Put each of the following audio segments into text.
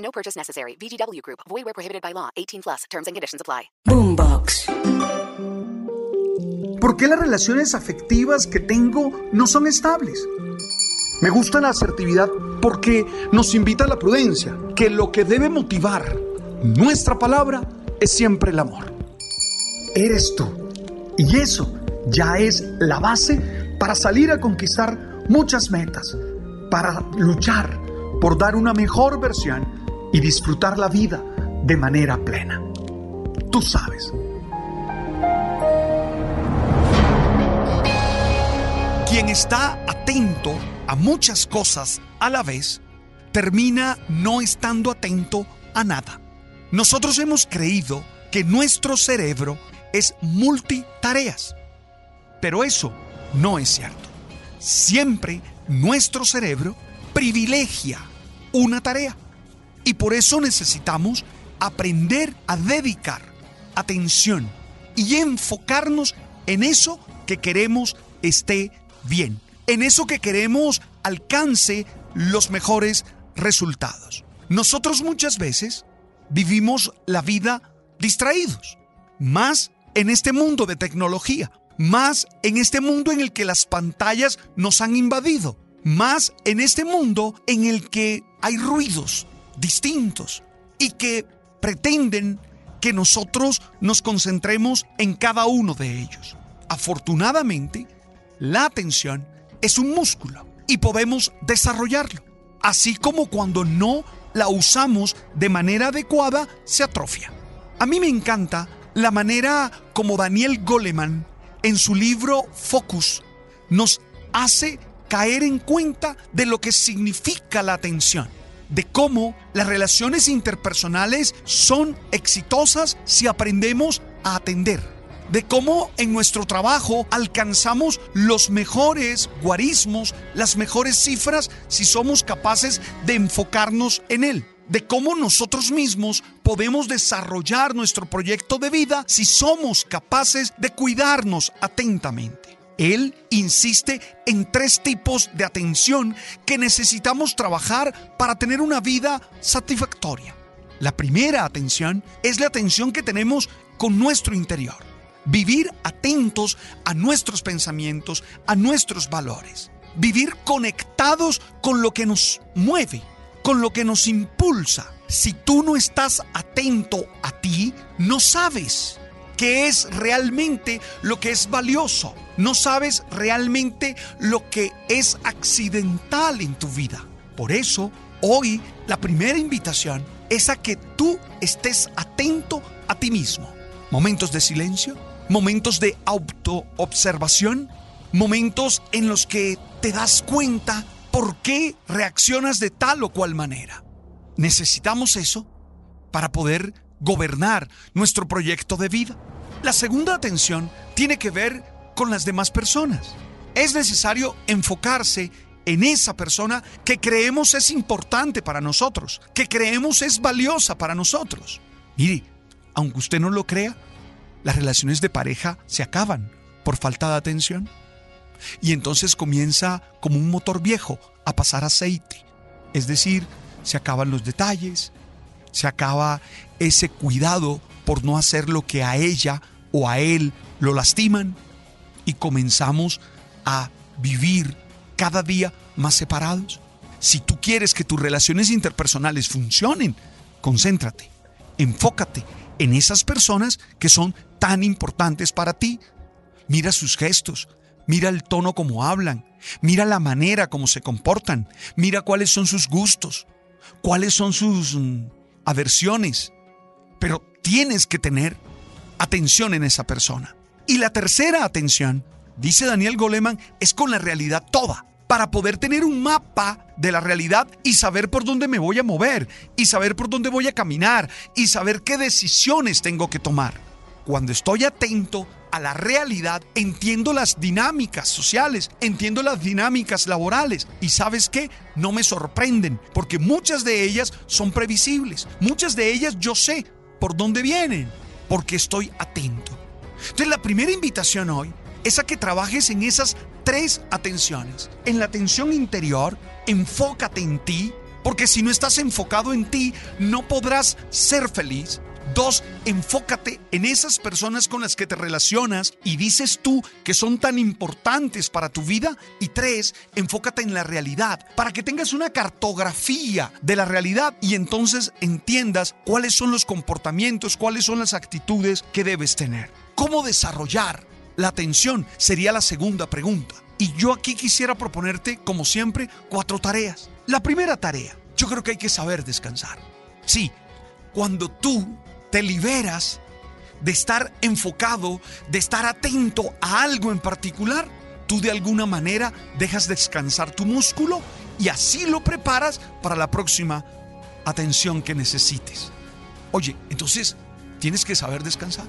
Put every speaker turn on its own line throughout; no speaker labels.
No purchase necessary. VGW Group. Void where prohibited by law. 18 plus. Terms and conditions apply.
Boombox.
¿Por qué las relaciones afectivas que tengo no son estables? Me gusta la asertividad porque nos invita a la prudencia, que lo que debe motivar nuestra palabra es siempre el amor. Eres tú. Y eso ya es la base para salir a conquistar muchas metas, para luchar por dar una mejor versión y disfrutar la vida de manera plena. Tú sabes. Quien está atento a muchas cosas a la vez, termina no estando atento a nada. Nosotros hemos creído que nuestro cerebro es multitareas, pero eso no es cierto. Siempre nuestro cerebro privilegia una tarea y por eso necesitamos aprender a dedicar atención y enfocarnos en eso que queremos esté bien, en eso que queremos alcance los mejores resultados. Nosotros muchas veces vivimos la vida distraídos, más en este mundo de tecnología, más en este mundo en el que las pantallas nos han invadido, más en este mundo en el que hay ruidos distintos y que pretenden que nosotros nos concentremos en cada uno de ellos. Afortunadamente, la atención es un músculo y podemos desarrollarlo, así como cuando no la usamos de manera adecuada se atrofia. A mí me encanta la manera como Daniel Goleman en su libro Focus nos hace caer en cuenta de lo que significa la atención, de cómo las relaciones interpersonales son exitosas si aprendemos a atender de cómo en nuestro trabajo alcanzamos los mejores guarismos, las mejores cifras si somos capaces de enfocarnos en él de cómo nosotros mismos podemos desarrollar nuestro proyecto de vida si somos capaces de cuidarnos atentamente. Él insiste en tres tipos de atención que necesitamos trabajar para tener una vida satisfactoria. La primera atención es la atención que tenemos con nuestro interior. Vivir atentos a nuestros pensamientos, a nuestros valores. Vivir conectados con lo que nos mueve, con lo que nos impulsa. Si tú no estás atento a ti, no sabes qué es realmente lo que es valioso. No sabes realmente lo que es accidental en tu vida. Por eso, hoy la primera invitación es a que tú estés atento a ti mismo. Momentos de silencio, momentos de autoobservación, momentos en los que te das cuenta por qué reaccionas de tal o cual manera. Necesitamos eso para poder gobernar nuestro proyecto de vida. La segunda atención tiene que ver con las demás personas. Es necesario enfocarse en esa persona que creemos es importante para nosotros, que creemos es valiosa para nosotros. Mire, aunque usted no lo crea, las relaciones de pareja se acaban por falta de atención. Y entonces comienza como un motor viejo a pasar aceite. Es decir, se acaban los detalles, se acaba ese cuidado por no hacer lo que a ella o a él lo lastiman y comenzamos a vivir cada día más separados. Si tú quieres que tus relaciones interpersonales funcionen, concéntrate, enfócate en esas personas que son tan importantes para ti. Mira sus gestos, mira el tono como hablan, mira la manera como se comportan, mira cuáles son sus gustos, cuáles son sus mm, aversiones. Pero tienes que tener atención en esa persona. Y la tercera atención, dice Daniel Goleman, es con la realidad toda. para poder tener un mapa de la realidad y saber por dónde me voy a mover y saber por dónde voy a caminar y saber qué decisiones tengo que tomar. Cuando estoy atento a la realidad, entiendo las dinámicas sociales, entiendo las dinámicas laborales y sabes qué, no me sorprenden porque muchas de ellas son previsibles, muchas de ellas yo sé por dónde vienen porque estoy atento. Entonces la primera invitación hoy es a que trabajes en esas tres atenciones. En la atención interior, enfócate en ti, porque si no estás enfocado en ti, no podrás ser feliz. Dos, enfócate en esas personas con las que te relacionas y dices tú que son tan importantes para tu vida. Y tres, enfócate en la realidad para que tengas una cartografía de la realidad y entonces entiendas cuáles son los comportamientos, cuáles son las actitudes que debes tener. ¿Cómo desarrollar la atención? Sería la segunda pregunta. Y yo aquí quisiera proponerte, como siempre, cuatro tareas. La primera tarea, yo creo que hay que saber descansar. Sí, cuando tú te liberas de estar enfocado, de estar atento a algo en particular, tú de alguna manera dejas descansar tu músculo y así lo preparas para la próxima atención que necesites. Oye, entonces tienes que saber descansar.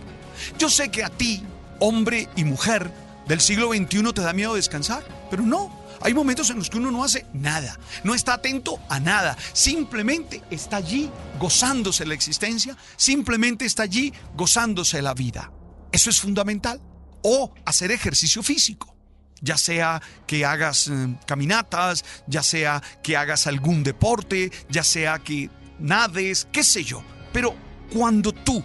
Yo sé que a ti, hombre y mujer del siglo XXI, te da miedo descansar, pero no. Hay momentos en los que uno no hace nada, no está atento a nada, simplemente está allí gozándose la existencia, simplemente está allí gozándose la vida. Eso es fundamental. O hacer ejercicio físico, ya sea que hagas eh, caminatas, ya sea que hagas algún deporte, ya sea que nades, qué sé yo. Pero cuando tú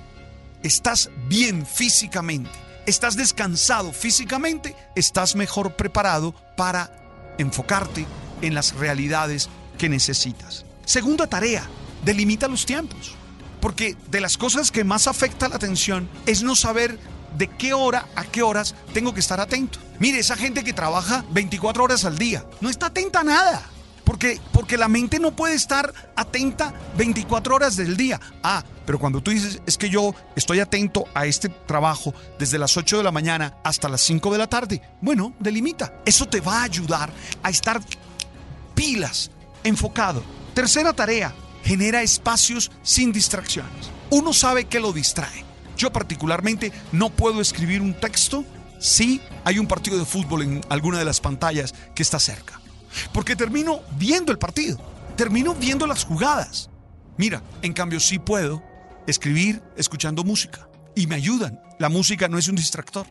estás bien físicamente, estás descansado físicamente, estás mejor preparado para enfocarte en las realidades que necesitas. Segunda tarea, delimita los tiempos. Porque de las cosas que más afecta la atención es no saber de qué hora a qué horas tengo que estar atento. Mire, esa gente que trabaja 24 horas al día no está atenta a nada. Porque, porque la mente no puede estar atenta 24 horas del día. Ah, pero cuando tú dices, es que yo estoy atento a este trabajo desde las 8 de la mañana hasta las 5 de la tarde, bueno, delimita. Eso te va a ayudar a estar pilas, enfocado. Tercera tarea, genera espacios sin distracciones. Uno sabe que lo distrae. Yo particularmente no puedo escribir un texto si hay un partido de fútbol en alguna de las pantallas que está cerca. Porque termino viendo el partido, termino viendo las jugadas. Mira, en cambio sí puedo escribir escuchando música y me ayudan. La música no es un distractor,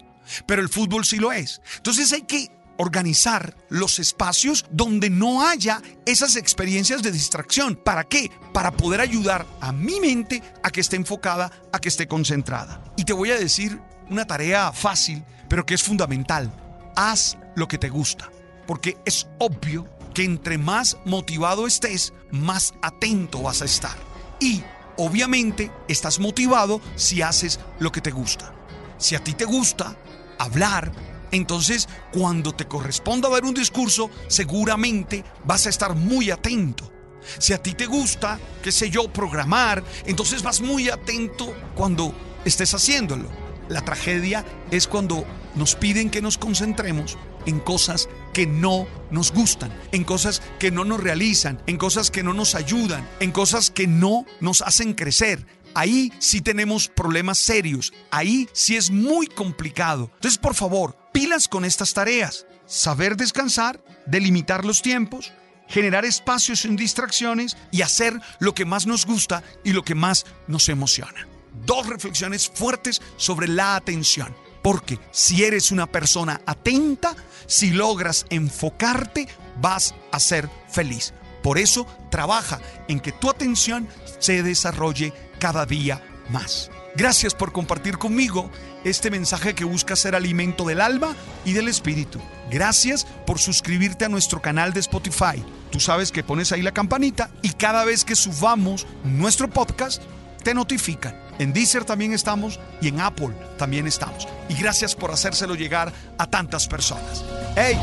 pero el fútbol sí lo es. Entonces hay que organizar los espacios donde no haya esas experiencias de distracción. ¿Para qué? Para poder ayudar a mi mente a que esté enfocada, a que esté concentrada. Y te voy a decir una tarea fácil, pero que es fundamental. Haz lo que te gusta porque es obvio que entre más motivado estés, más atento vas a estar. Y obviamente estás motivado si haces lo que te gusta. Si a ti te gusta hablar, entonces cuando te corresponda dar un discurso, seguramente vas a estar muy atento. Si a ti te gusta, qué sé yo, programar, entonces vas muy atento cuando estés haciéndolo. La tragedia es cuando nos piden que nos concentremos en cosas que no nos gustan, en cosas que no nos realizan, en cosas que no nos ayudan, en cosas que no nos hacen crecer. Ahí sí tenemos problemas serios, ahí sí es muy complicado. Entonces, por favor, pilas con estas tareas. Saber descansar, delimitar los tiempos, generar espacios sin distracciones y hacer lo que más nos gusta y lo que más nos emociona. Dos reflexiones fuertes sobre la atención. Porque si eres una persona atenta, si logras enfocarte, vas a ser feliz. Por eso trabaja en que tu atención se desarrolle cada día más. Gracias por compartir conmigo este mensaje que busca ser alimento del alma y del espíritu. Gracias por suscribirte a nuestro canal de Spotify. Tú sabes que pones ahí la campanita y cada vez que subamos nuestro podcast, te notifican. En Deezer también estamos y en Apple también estamos. Y gracias por hacérselo llegar a tantas personas. ¡Hey!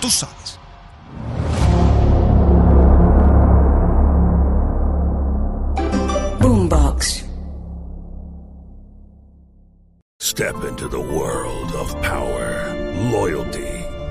Tú sabes.
Boombox.
Step into the world of power, loyalty,